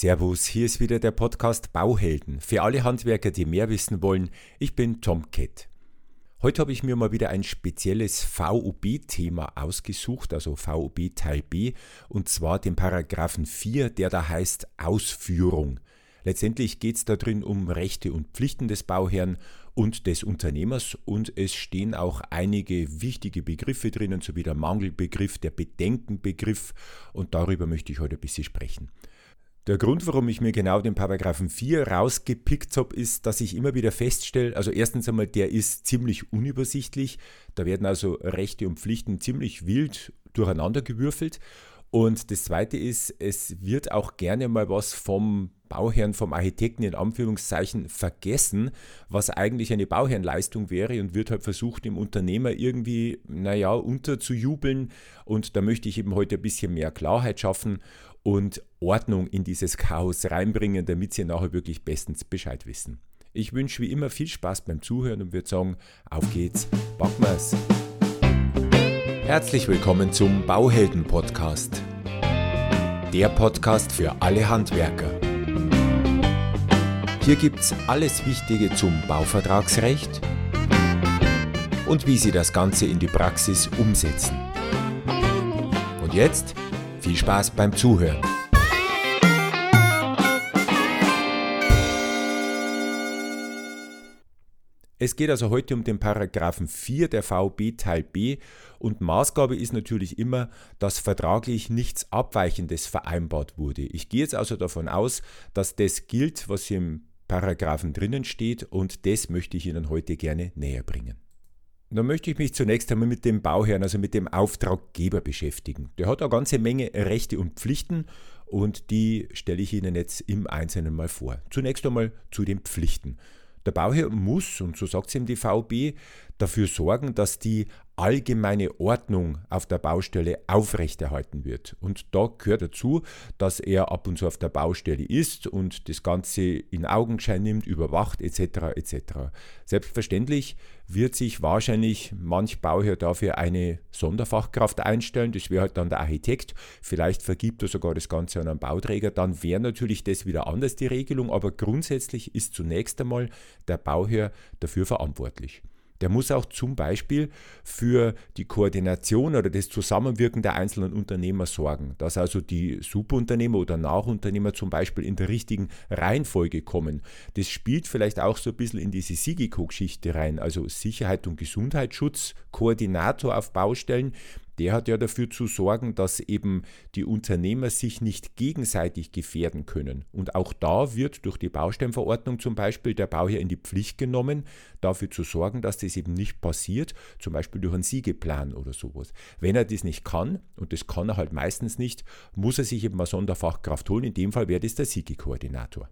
Servus, hier ist wieder der Podcast Bauhelden für alle Handwerker, die mehr wissen wollen. Ich bin Tom Kett. Heute habe ich mir mal wieder ein spezielles VUB-Thema ausgesucht, also VUB Teil B, und zwar den Paragraphen 4, der da heißt Ausführung. Letztendlich geht es darin um Rechte und Pflichten des Bauherrn und des Unternehmers und es stehen auch einige wichtige Begriffe drinnen, sowie der Mangelbegriff, der Bedenkenbegriff und darüber möchte ich heute ein bisschen sprechen. Der Grund, warum ich mir genau den Paragraphen 4 rausgepickt habe, ist, dass ich immer wieder feststelle, also erstens einmal, der ist ziemlich unübersichtlich. Da werden also Rechte und Pflichten ziemlich wild durcheinandergewürfelt. Und das Zweite ist, es wird auch gerne mal was vom Bauherrn, vom Architekten in Anführungszeichen vergessen, was eigentlich eine Bauherrenleistung wäre und wird halt versucht, dem Unternehmer irgendwie, naja, unterzujubeln. Und da möchte ich eben heute ein bisschen mehr Klarheit schaffen und Ordnung in dieses Chaos reinbringen, damit Sie nachher wirklich bestens Bescheid wissen. Ich wünsche wie immer viel Spaß beim Zuhören und würde sagen, auf geht's, packen wir's. Herzlich willkommen zum Bauhelden Podcast. Der Podcast für alle Handwerker. Hier gibt's alles Wichtige zum Bauvertragsrecht und wie Sie das Ganze in die Praxis umsetzen. Und jetzt viel Spaß beim Zuhören. Es geht also heute um den Paragraphen 4 der VB Teil B und Maßgabe ist natürlich immer, dass vertraglich nichts Abweichendes vereinbart wurde. Ich gehe jetzt also davon aus, dass das gilt, was im Paragraphen drinnen steht und das möchte ich Ihnen heute gerne näher bringen. Da möchte ich mich zunächst einmal mit dem Bauherrn, also mit dem Auftraggeber beschäftigen. Der hat eine ganze Menge Rechte und Pflichten und die stelle ich Ihnen jetzt im Einzelnen mal vor. Zunächst einmal zu den Pflichten. Der Bauherr muss, und so sagt es ihm die VB, dafür sorgen, dass die allgemeine Ordnung auf der Baustelle aufrechterhalten wird. Und da gehört dazu, dass er ab und zu auf der Baustelle ist und das Ganze in Augenschein nimmt, überwacht etc. etc. Selbstverständlich wird sich wahrscheinlich manch Bauherr dafür eine Sonderfachkraft einstellen. Das wäre halt dann der Architekt. Vielleicht vergibt er sogar das Ganze an einen Bauträger. Dann wäre natürlich das wieder anders die Regelung. Aber grundsätzlich ist zunächst einmal der Bauherr dafür verantwortlich. Der muss auch zum Beispiel für die Koordination oder das Zusammenwirken der einzelnen Unternehmer sorgen, dass also die Subunternehmer oder Nachunternehmer zum Beispiel in der richtigen Reihenfolge kommen. Das spielt vielleicht auch so ein bisschen in diese SIGICO-Geschichte rein, also Sicherheit und Gesundheitsschutz, Koordinator auf Baustellen, der hat ja dafür zu sorgen, dass eben die Unternehmer sich nicht gegenseitig gefährden können. Und auch da wird durch die Baustellenverordnung zum Beispiel der Bauherr in die Pflicht genommen, dafür zu sorgen, dass das eben nicht passiert, zum Beispiel durch einen Siegeplan oder sowas. Wenn er das nicht kann, und das kann er halt meistens nicht, muss er sich eben eine Sonderfachkraft holen. In dem Fall wäre das der Siegekoordinator.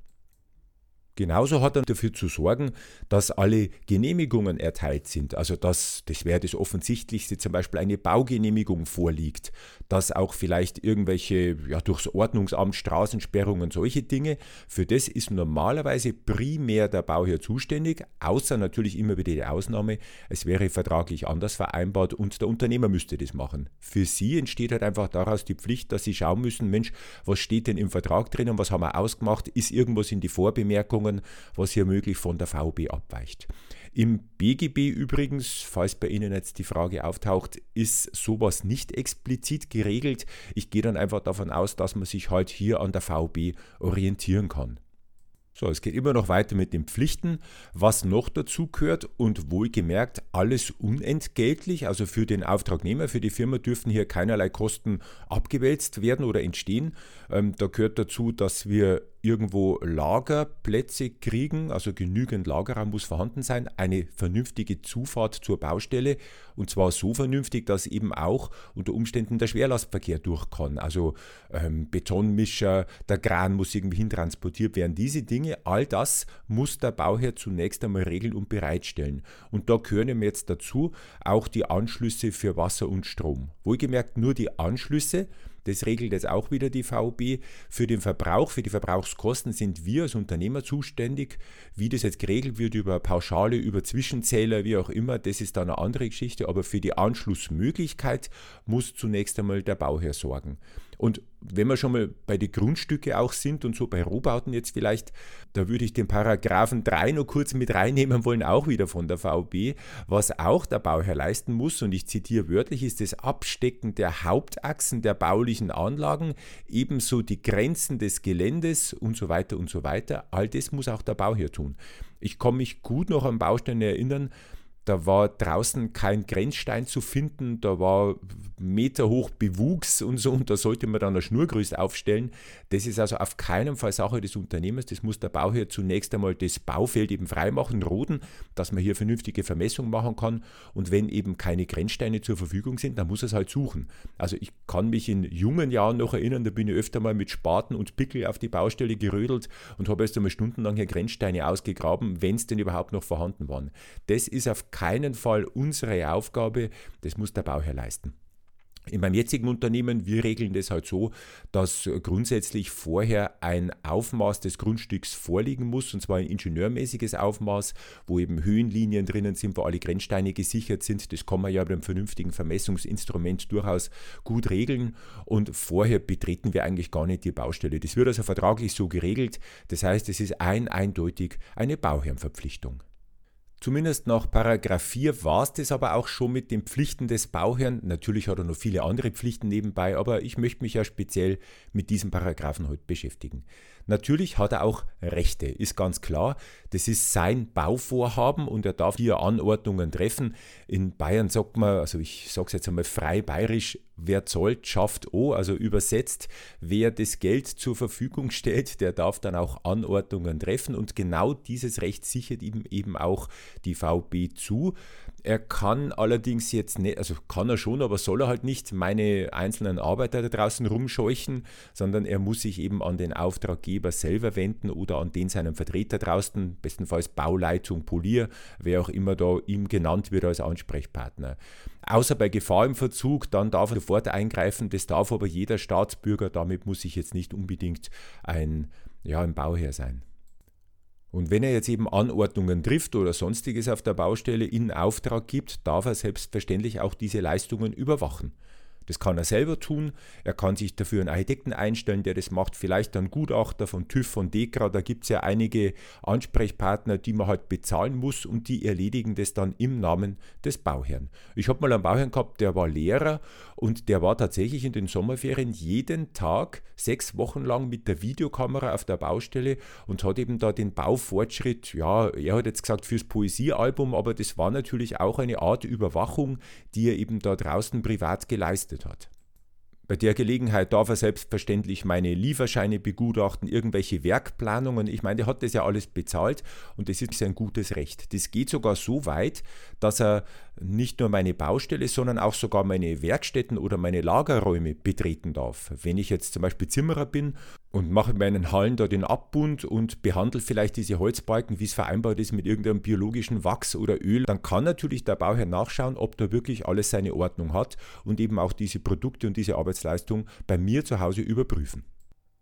Genauso hat er dafür zu sorgen, dass alle Genehmigungen erteilt sind. Also dass, das wäre das Offensichtlichste, zum Beispiel eine Baugenehmigung vorliegt, dass auch vielleicht irgendwelche, ja, durchs Ordnungsamt, Straßensperrungen, solche Dinge, für das ist normalerweise primär der Bauherr zuständig, außer natürlich immer wieder die Ausnahme, es wäre vertraglich anders vereinbart und der Unternehmer müsste das machen. Für Sie entsteht halt einfach daraus die Pflicht, dass Sie schauen müssen, Mensch, was steht denn im Vertrag drin und was haben wir ausgemacht, ist irgendwas in die Vorbemerkung Verordnungen, was hier möglich von der VB abweicht. Im BGB übrigens, falls bei Ihnen jetzt die Frage auftaucht, ist sowas nicht explizit geregelt. Ich gehe dann einfach davon aus, dass man sich halt hier an der VB orientieren kann. So, es geht immer noch weiter mit den Pflichten. Was noch dazu gehört und wohlgemerkt alles unentgeltlich, also für den Auftragnehmer, für die Firma dürfen hier keinerlei Kosten abgewälzt werden oder entstehen. Ähm, da gehört dazu, dass wir irgendwo Lagerplätze kriegen, also genügend Lagerraum muss vorhanden sein, eine vernünftige Zufahrt zur Baustelle und zwar so vernünftig, dass eben auch unter Umständen der Schwerlastverkehr durch kann. Also ähm, Betonmischer, der Kran muss irgendwie hintransportiert werden. Diese Dinge, all das muss der Bauherr zunächst einmal regeln und bereitstellen. Und da gehören jetzt dazu auch die Anschlüsse für Wasser und Strom. Wohlgemerkt nur die Anschlüsse, das regelt jetzt auch wieder die VB. Für den Verbrauch, für die Verbrauchskosten sind wir als Unternehmer zuständig. Wie das jetzt geregelt wird über Pauschale, über Zwischenzähler, wie auch immer, das ist dann eine andere Geschichte. Aber für die Anschlussmöglichkeit muss zunächst einmal der Bauherr sorgen. Und wenn wir schon mal bei den Grundstücken auch sind und so bei Rohbauten jetzt vielleicht, da würde ich den Paragraphen 3 noch kurz mit reinnehmen wollen, auch wieder von der VB. Was auch der Bauherr leisten muss, und ich zitiere wörtlich, ist das Abstecken der Hauptachsen der baulichen Anlagen, ebenso die Grenzen des Geländes und so weiter und so weiter. All das muss auch der Bauherr tun. Ich kann mich gut noch an Baustellen erinnern, da war draußen kein Grenzstein zu finden, da war meterhoch Bewuchs und so, und da sollte man dann ein Schnurgerüst aufstellen. Das ist also auf keinen Fall Sache des Unternehmers. Das muss der Bauherr zunächst einmal das Baufeld eben freimachen, roden, dass man hier vernünftige Vermessung machen kann. Und wenn eben keine Grenzsteine zur Verfügung sind, dann muss er es halt suchen. Also ich kann mich in jungen Jahren noch erinnern, da bin ich öfter mal mit Spaten und Pickel auf die Baustelle gerödelt und habe erst einmal stundenlang hier Grenzsteine ausgegraben, wenn es denn überhaupt noch vorhanden waren. Das ist auf keinen Fall unsere Aufgabe, das muss der Bauherr leisten. In meinem jetzigen Unternehmen, wir regeln das halt so, dass grundsätzlich vorher ein Aufmaß des Grundstücks vorliegen muss, und zwar ein ingenieurmäßiges Aufmaß, wo eben Höhenlinien drinnen sind, wo alle Grenzsteine gesichert sind. Das kann man ja mit einem vernünftigen Vermessungsinstrument durchaus gut regeln. Und vorher betreten wir eigentlich gar nicht die Baustelle. Das wird also vertraglich so geregelt. Das heißt, es ist ein eindeutig eine Bauherrenverpflichtung. Zumindest nach Paragraph 4 war es das aber auch schon mit den Pflichten des Bauherrn. Natürlich hat er noch viele andere Pflichten nebenbei, aber ich möchte mich ja speziell mit diesem Paragraphen heute beschäftigen. Natürlich hat er auch Rechte, ist ganz klar. Das ist sein Bauvorhaben und er darf hier Anordnungen treffen. In Bayern sagt man, also ich sage es jetzt einmal frei bayerisch, wer zollt, schafft O, also übersetzt, wer das Geld zur Verfügung stellt, der darf dann auch Anordnungen treffen und genau dieses Recht sichert ihm eben auch die VB zu. Er kann allerdings jetzt nicht, also kann er schon, aber soll er halt nicht meine einzelnen Arbeiter da draußen rumscheuchen, sondern er muss sich eben an den Auftraggeber selber wenden oder an den seinen Vertreter draußen, bestenfalls Bauleitung, Polier, wer auch immer da ihm genannt wird als Ansprechpartner. Außer bei Gefahr im Verzug, dann darf er sofort eingreifen, das darf aber jeder Staatsbürger, damit muss ich jetzt nicht unbedingt ein, ja, ein Bauherr sein. Und wenn er jetzt eben Anordnungen trifft oder sonstiges auf der Baustelle in Auftrag gibt, darf er selbstverständlich auch diese Leistungen überwachen. Das kann er selber tun. Er kann sich dafür einen Architekten einstellen, der das macht. Vielleicht einen Gutachter von TÜV, von DEKRA. Da gibt es ja einige Ansprechpartner, die man halt bezahlen muss und die erledigen das dann im Namen des Bauherrn. Ich habe mal einen Bauherrn gehabt, der war Lehrer und der war tatsächlich in den Sommerferien jeden Tag sechs Wochen lang mit der Videokamera auf der Baustelle und hat eben da den Baufortschritt, ja, er hat jetzt gesagt fürs Poesiealbum, aber das war natürlich auch eine Art Überwachung, die er eben da draußen privat geleistet geleistet hat. Bei der Gelegenheit darf er selbstverständlich meine Lieferscheine begutachten, irgendwelche Werkplanungen. Ich meine, der hat das ja alles bezahlt und das ist sein gutes Recht. Das geht sogar so weit, dass er nicht nur meine Baustelle, sondern auch sogar meine Werkstätten oder meine Lagerräume betreten darf. Wenn ich jetzt zum Beispiel Zimmerer bin und mache in meinen Hallen da den Abbund und behandle vielleicht diese Holzbalken, wie es vereinbart ist, mit irgendeinem biologischen Wachs oder Öl, dann kann natürlich der Bauherr nachschauen, ob da wirklich alles seine Ordnung hat und eben auch diese Produkte und diese Arbeitsleistung bei mir zu Hause überprüfen.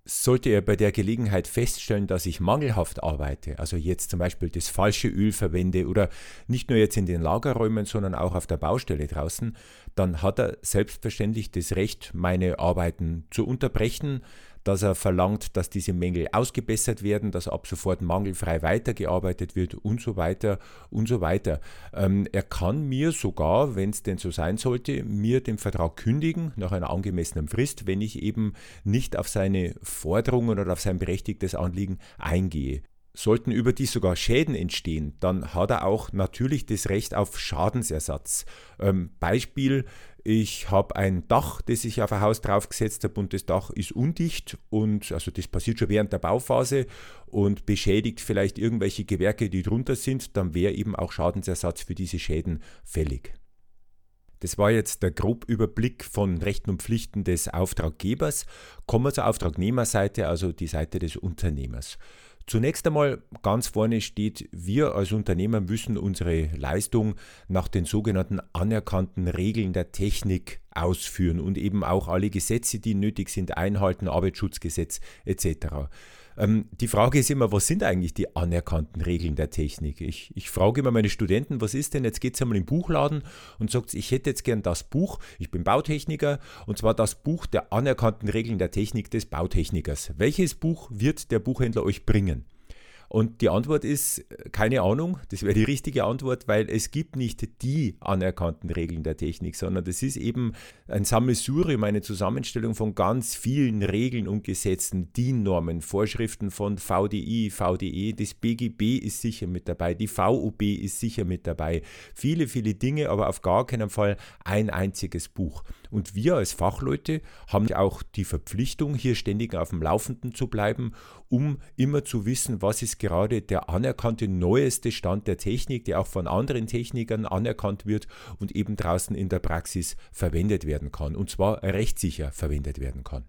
Sollte er bei der Gelegenheit feststellen, dass ich mangelhaft arbeite, also jetzt zum Beispiel das falsche Öl verwende oder nicht nur jetzt in den Lagerräumen, sondern auch auf der Baustelle draußen, dann hat er selbstverständlich das Recht, meine Arbeiten zu unterbrechen, dass er verlangt, dass diese Mängel ausgebessert werden, dass ab sofort mangelfrei weitergearbeitet wird und so weiter und so weiter. Ähm, er kann mir sogar, wenn es denn so sein sollte, mir den Vertrag kündigen nach einer angemessenen Frist, wenn ich eben nicht auf seine Forderungen oder auf sein berechtigtes Anliegen eingehe. Sollten überdies sogar Schäden entstehen, dann hat er auch natürlich das Recht auf Schadensersatz. Ähm, Beispiel, ich habe ein Dach, das ich auf ein Haus draufgesetzt habe und das Dach ist undicht und also das passiert schon während der Bauphase und beschädigt vielleicht irgendwelche Gewerke, die drunter sind, dann wäre eben auch Schadensersatz für diese Schäden fällig. Das war jetzt der Grobüberblick von Rechten und Pflichten des Auftraggebers. Kommen wir zur Auftragnehmerseite, also die Seite des Unternehmers. Zunächst einmal ganz vorne steht, wir als Unternehmer müssen unsere Leistung nach den sogenannten anerkannten Regeln der Technik ausführen und eben auch alle Gesetze, die nötig sind, einhalten, Arbeitsschutzgesetz etc. Ähm, die Frage ist immer, was sind eigentlich die anerkannten Regeln der Technik? Ich, ich frage immer meine Studenten, was ist denn, jetzt geht es einmal im Buchladen und sagt, ich hätte jetzt gern das Buch, ich bin Bautechniker, und zwar das Buch der anerkannten Regeln der Technik des Bautechnikers. Welches Buch wird der Buchhändler euch bringen? Und die Antwort ist keine Ahnung, das wäre die richtige Antwort, weil es gibt nicht die anerkannten Regeln der Technik, sondern das ist eben ein Sammelsurium, eine Zusammenstellung von ganz vielen Regeln und Gesetzen, DIN-Normen, Vorschriften von VDI, VDE, das BGB ist sicher mit dabei, die VUB ist sicher mit dabei, viele, viele Dinge, aber auf gar keinen Fall ein einziges Buch. Und wir als Fachleute haben auch die Verpflichtung, hier ständig auf dem Laufenden zu bleiben, um immer zu wissen, was ist gerade der anerkannte neueste Stand der Technik, der auch von anderen Technikern anerkannt wird und eben draußen in der Praxis verwendet werden kann. Und zwar rechtssicher verwendet werden kann.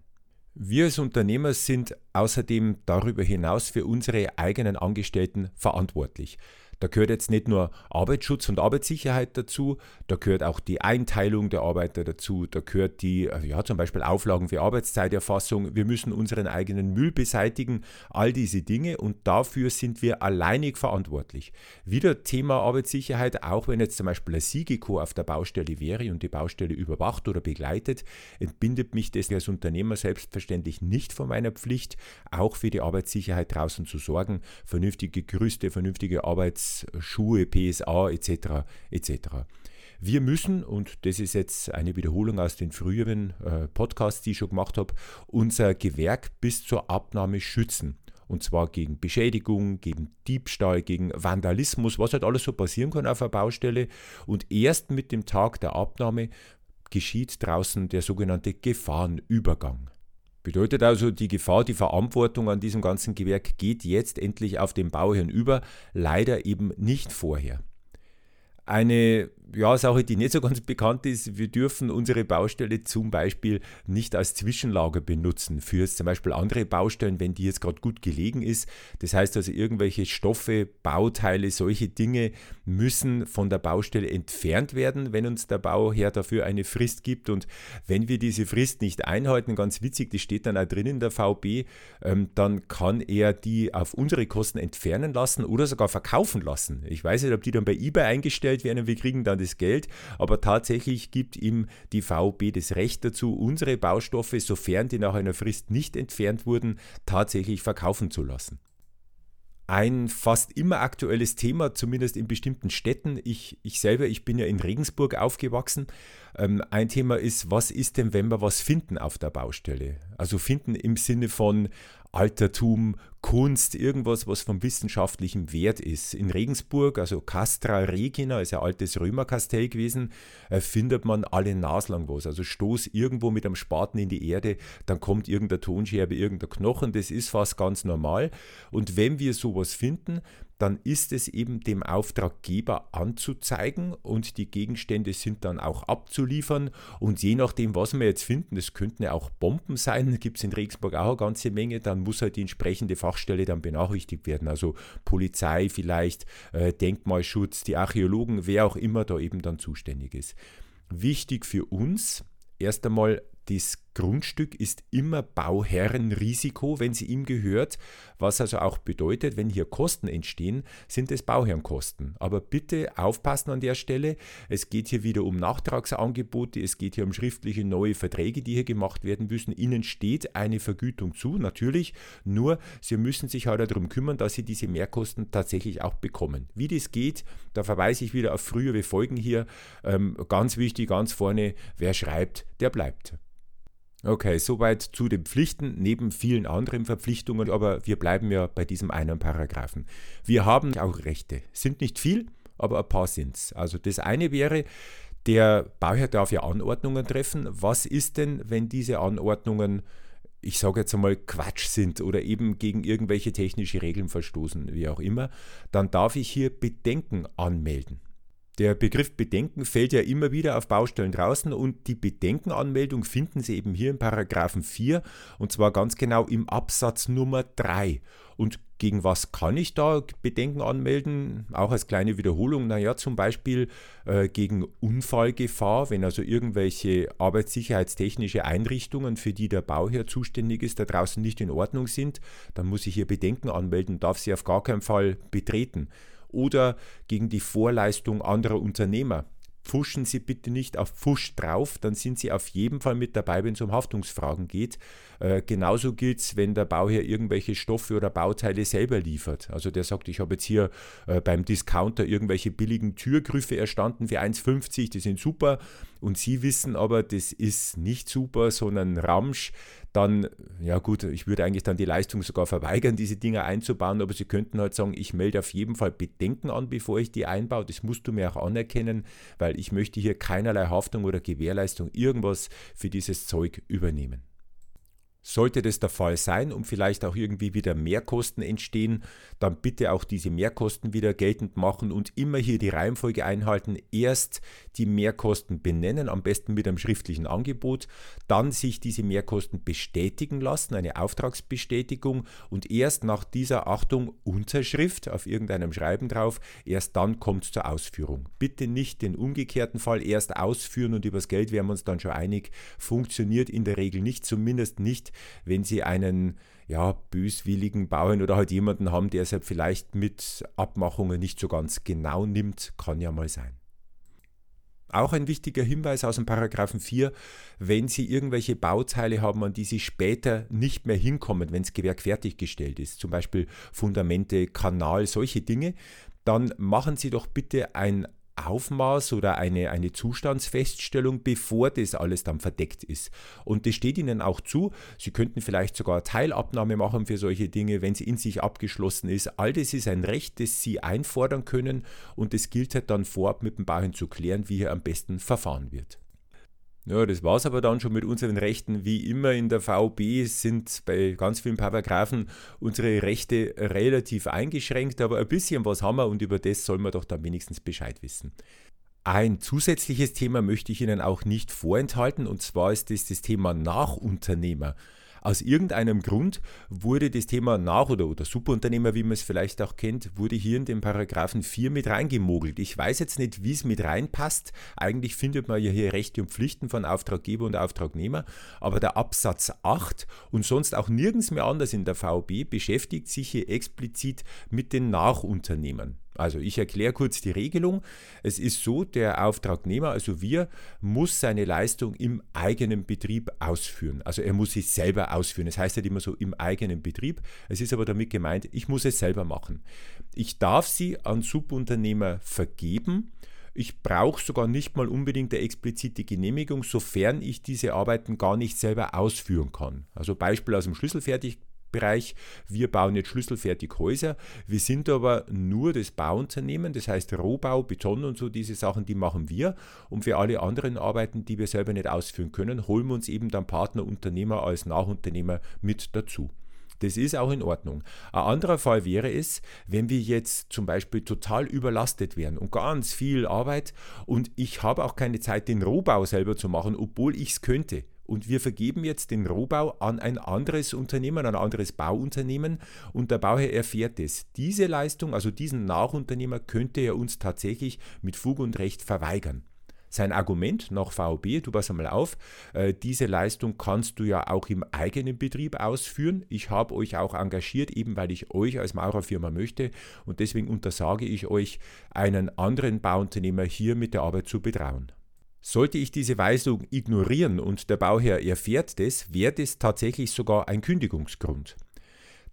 Wir als Unternehmer sind außerdem darüber hinaus für unsere eigenen Angestellten verantwortlich. Da gehört jetzt nicht nur Arbeitsschutz und Arbeitssicherheit dazu, da gehört auch die Einteilung der Arbeiter dazu, da gehört die, äh, ja, zum Beispiel Auflagen für Arbeitszeiterfassung, wir müssen unseren eigenen Müll beseitigen, all diese Dinge und dafür sind wir alleinig verantwortlich. Wieder Thema Arbeitssicherheit, auch wenn jetzt zum Beispiel ein Siegeko auf der Baustelle wäre und die Baustelle überwacht oder begleitet, entbindet mich das als Unternehmer selbstverständlich nicht von meiner Pflicht, auch für die Arbeitssicherheit draußen zu sorgen, vernünftige Gerüste, vernünftige Arbeits Schuhe, PSA etc. etc. Wir müssen, und das ist jetzt eine Wiederholung aus den früheren äh, Podcasts, die ich schon gemacht habe, unser Gewerk bis zur Abnahme schützen. Und zwar gegen Beschädigung, gegen Diebstahl, gegen Vandalismus, was halt alles so passieren kann auf einer Baustelle. Und erst mit dem Tag der Abnahme geschieht draußen der sogenannte Gefahrenübergang. Bedeutet also, die Gefahr, die Verantwortung an diesem ganzen Gewerk geht jetzt endlich auf den Bauherrn über, leider eben nicht vorher. Eine ja, Sache, die nicht so ganz bekannt ist, wir dürfen unsere Baustelle zum Beispiel nicht als Zwischenlager benutzen für zum Beispiel andere Baustellen, wenn die jetzt gerade gut gelegen ist. Das heißt also, irgendwelche Stoffe, Bauteile, solche Dinge müssen von der Baustelle entfernt werden, wenn uns der Bauherr dafür eine Frist gibt. Und wenn wir diese Frist nicht einhalten, ganz witzig, das steht dann auch drin in der VB, ähm, dann kann er die auf unsere Kosten entfernen lassen oder sogar verkaufen lassen. Ich weiß nicht, ob die dann bei eBay eingestellt werden, wir kriegen dann dann das Geld, aber tatsächlich gibt ihm die VB das Recht dazu, unsere Baustoffe, sofern die nach einer Frist nicht entfernt wurden, tatsächlich verkaufen zu lassen ein fast immer aktuelles Thema, zumindest in bestimmten Städten. Ich, ich selber, ich bin ja in Regensburg aufgewachsen. Ähm, ein Thema ist, was ist denn, wenn wir was finden auf der Baustelle? Also finden im Sinne von Altertum, Kunst, irgendwas, was vom wissenschaftlichen Wert ist. In Regensburg, also Castra Regina, ist ein altes Römerkastell gewesen, äh, findet man alle naslang was. Also stoß irgendwo mit einem Spaten in die Erde, dann kommt irgendeine Tonscherbe, irgendein Knochen, das ist fast ganz normal. Und wenn wir sowas finden, dann ist es eben dem Auftraggeber anzuzeigen und die Gegenstände sind dann auch abzuliefern. Und je nachdem, was wir jetzt finden, das könnten ja auch Bomben sein, gibt es in Regensburg auch eine ganze Menge, dann muss halt die entsprechende Fachstelle dann benachrichtigt werden. Also Polizei vielleicht, äh, Denkmalschutz, die Archäologen, wer auch immer da eben dann zuständig ist. Wichtig für uns, erst einmal das Grundstück ist immer Bauherrenrisiko, wenn sie ihm gehört, was also auch bedeutet, wenn hier Kosten entstehen, sind es Bauherrenkosten. Aber bitte aufpassen an der Stelle, es geht hier wieder um Nachtragsangebote, es geht hier um schriftliche neue Verträge, die hier gemacht werden müssen. Ihnen steht eine Vergütung zu, natürlich, nur Sie müssen sich halt darum kümmern, dass Sie diese Mehrkosten tatsächlich auch bekommen. Wie das geht, da verweise ich wieder auf frühere Folgen hier. Ähm, ganz wichtig, ganz vorne, wer schreibt, der bleibt. Okay, soweit zu den Pflichten, neben vielen anderen Verpflichtungen, aber wir bleiben ja bei diesem einen Paragraphen. Wir haben auch Rechte, sind nicht viel, aber ein paar sind es. Also das eine wäre, der Bauherr darf ja Anordnungen treffen. Was ist denn, wenn diese Anordnungen, ich sage jetzt einmal, Quatsch sind oder eben gegen irgendwelche technische Regeln verstoßen, wie auch immer, dann darf ich hier Bedenken anmelden. Der Begriff Bedenken fällt ja immer wieder auf Baustellen draußen und die Bedenkenanmeldung finden Sie eben hier im Paragraphen 4 und zwar ganz genau im Absatz Nummer 3. Und gegen was kann ich da Bedenken anmelden? Auch als kleine Wiederholung, naja, zum Beispiel äh, gegen Unfallgefahr, wenn also irgendwelche arbeitssicherheitstechnische Einrichtungen, für die der Bauherr zuständig ist, da draußen nicht in Ordnung sind, dann muss ich hier Bedenken anmelden, darf sie auf gar keinen Fall betreten oder gegen die Vorleistung anderer Unternehmer. Pfuschen Sie bitte nicht auf Pfusch drauf, dann sind Sie auf jeden Fall mit dabei, wenn es um Haftungsfragen geht. Äh, genauso gilt es, wenn der Bauherr irgendwelche Stoffe oder Bauteile selber liefert. Also der sagt, ich habe jetzt hier äh, beim Discounter irgendwelche billigen Türgriffe erstanden für 1,50, die sind super. Und Sie wissen aber, das ist nicht super, sondern Ramsch dann, ja gut, ich würde eigentlich dann die Leistung sogar verweigern, diese Dinge einzubauen, aber Sie könnten halt sagen, ich melde auf jeden Fall Bedenken an, bevor ich die einbaue. Das musst du mir auch anerkennen, weil ich möchte hier keinerlei Haftung oder Gewährleistung irgendwas für dieses Zeug übernehmen. Sollte das der Fall sein und vielleicht auch irgendwie wieder Mehrkosten entstehen, dann bitte auch diese Mehrkosten wieder geltend machen und immer hier die Reihenfolge einhalten. Erst die Mehrkosten benennen, am besten mit einem schriftlichen Angebot, dann sich diese Mehrkosten bestätigen lassen, eine Auftragsbestätigung und erst nach dieser Achtung Unterschrift auf irgendeinem Schreiben drauf, erst dann kommt es zur Ausführung. Bitte nicht den umgekehrten Fall erst ausführen und übers Geld wären wir uns dann schon einig, funktioniert in der Regel nicht, zumindest nicht wenn sie einen ja, böswilligen Bauern oder halt jemanden haben, der es halt vielleicht mit Abmachungen nicht so ganz genau nimmt, kann ja mal sein. Auch ein wichtiger Hinweis aus dem Paragraphen 4, wenn Sie irgendwelche Bauteile haben, an die Sie später nicht mehr hinkommen, wenn das Gewerk fertiggestellt ist, zum Beispiel Fundamente, Kanal, solche Dinge, dann machen Sie doch bitte ein Aufmaß oder eine, eine Zustandsfeststellung, bevor das alles dann verdeckt ist. Und das steht Ihnen auch zu. Sie könnten vielleicht sogar Teilabnahme machen für solche Dinge, wenn es in sich abgeschlossen ist. All das ist ein Recht, das Sie einfordern können und es gilt halt dann vorab mit dem Bauherrn zu klären, wie hier am besten verfahren wird. Ja, das war es aber dann schon mit unseren Rechten. Wie immer in der VB sind bei ganz vielen Paragraphen unsere Rechte relativ eingeschränkt, aber ein bisschen was haben wir und über das soll man doch dann wenigstens Bescheid wissen. Ein zusätzliches Thema möchte ich Ihnen auch nicht vorenthalten und zwar ist das das Thema Nachunternehmer. Aus irgendeinem Grund wurde das Thema Nach- oder, oder Subunternehmer, wie man es vielleicht auch kennt, wurde hier in den Paragraphen 4 mit reingemogelt. Ich weiß jetzt nicht, wie es mit reinpasst. Eigentlich findet man ja hier Rechte und Pflichten von Auftraggeber und Auftragnehmer, aber der Absatz 8 und sonst auch nirgends mehr anders in der VB beschäftigt sich hier explizit mit den Nachunternehmern. Also ich erkläre kurz die Regelung. Es ist so, der Auftragnehmer, also wir, muss seine Leistung im eigenen Betrieb ausführen. Also er muss sie selber ausführen. Das heißt nicht immer so im eigenen Betrieb. Es ist aber damit gemeint, ich muss es selber machen. Ich darf sie an Subunternehmer vergeben. Ich brauche sogar nicht mal unbedingt eine explizite Genehmigung, sofern ich diese Arbeiten gar nicht selber ausführen kann. Also Beispiel aus dem Schlüsselfertig Bereich. Wir bauen jetzt schlüsselfertig Häuser. Wir sind aber nur das Bauunternehmen, das heißt Rohbau, Beton und so diese Sachen, die machen wir. Und für alle anderen Arbeiten, die wir selber nicht ausführen können, holen wir uns eben dann Partnerunternehmer als Nachunternehmer mit dazu. Das ist auch in Ordnung. Ein anderer Fall wäre es, wenn wir jetzt zum Beispiel total überlastet wären und ganz viel Arbeit und ich habe auch keine Zeit, den Rohbau selber zu machen, obwohl ich es könnte und wir vergeben jetzt den Rohbau an ein anderes Unternehmen, an ein anderes Bauunternehmen und der Bauherr erfährt es. Diese Leistung, also diesen Nachunternehmer, könnte er uns tatsächlich mit Fug und Recht verweigern. Sein Argument nach VOB, du pass einmal auf, äh, diese Leistung kannst du ja auch im eigenen Betrieb ausführen. Ich habe euch auch engagiert, eben weil ich euch als Maurerfirma möchte und deswegen untersage ich euch, einen anderen Bauunternehmer hier mit der Arbeit zu betrauen. Sollte ich diese Weisung ignorieren und der Bauherr erfährt das, wäre das tatsächlich sogar ein Kündigungsgrund.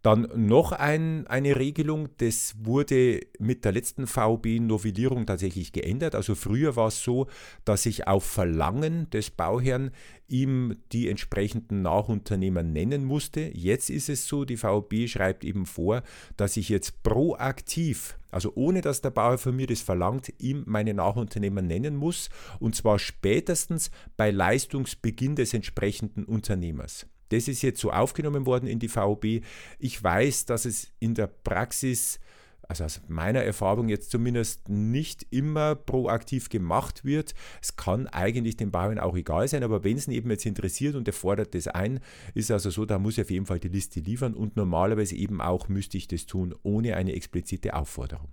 Dann noch ein, eine Regelung, das wurde mit der letzten VB-Novellierung tatsächlich geändert. Also früher war es so, dass ich auf Verlangen des Bauherrn ihm die entsprechenden Nachunternehmer nennen musste. Jetzt ist es so, die VB schreibt eben vor, dass ich jetzt proaktiv, also ohne dass der Bauherr von mir das verlangt, ihm meine Nachunternehmer nennen muss und zwar spätestens bei Leistungsbeginn des entsprechenden Unternehmers. Das ist jetzt so aufgenommen worden in die VOB. Ich weiß, dass es in der Praxis also aus meiner Erfahrung jetzt zumindest nicht immer proaktiv gemacht wird. Es kann eigentlich den Bauern auch egal sein, aber wenn es ihn eben jetzt interessiert und er fordert das ein, ist also so, da muss er auf jeden Fall die Liste liefern und normalerweise eben auch müsste ich das tun ohne eine explizite Aufforderung.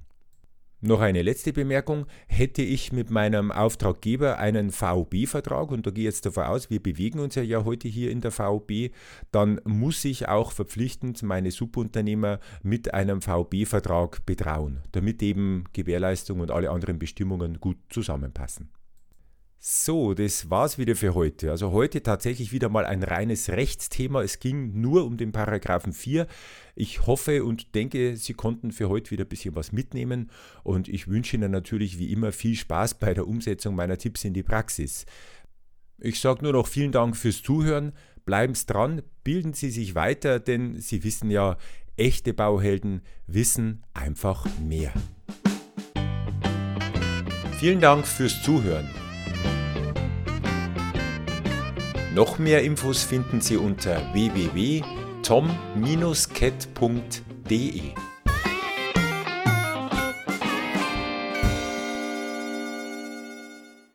Noch eine letzte Bemerkung. Hätte ich mit meinem Auftraggeber einen VOB-Vertrag, und da gehe ich jetzt davon aus, wir bewegen uns ja, heute hier in der VOB, dann muss ich auch verpflichtend meine Subunternehmer mit einem VOB-Vertrag betrauen, damit eben Gewährleistung und alle anderen Bestimmungen gut zusammenpassen. So, das war's wieder für heute. Also heute tatsächlich wieder mal ein reines Rechtsthema. Es ging nur um den Paragraphen 4. Ich hoffe und denke, Sie konnten für heute wieder ein bisschen was mitnehmen und ich wünsche Ihnen natürlich wie immer viel Spaß bei der Umsetzung meiner Tipps in die Praxis. Ich sage nur noch vielen Dank fürs Zuhören. Bleiben Sie dran, bilden Sie sich weiter, denn Sie wissen ja, echte Bauhelden wissen einfach mehr. Vielen Dank fürs Zuhören. Noch mehr Infos finden Sie unter www.tom-cat.de.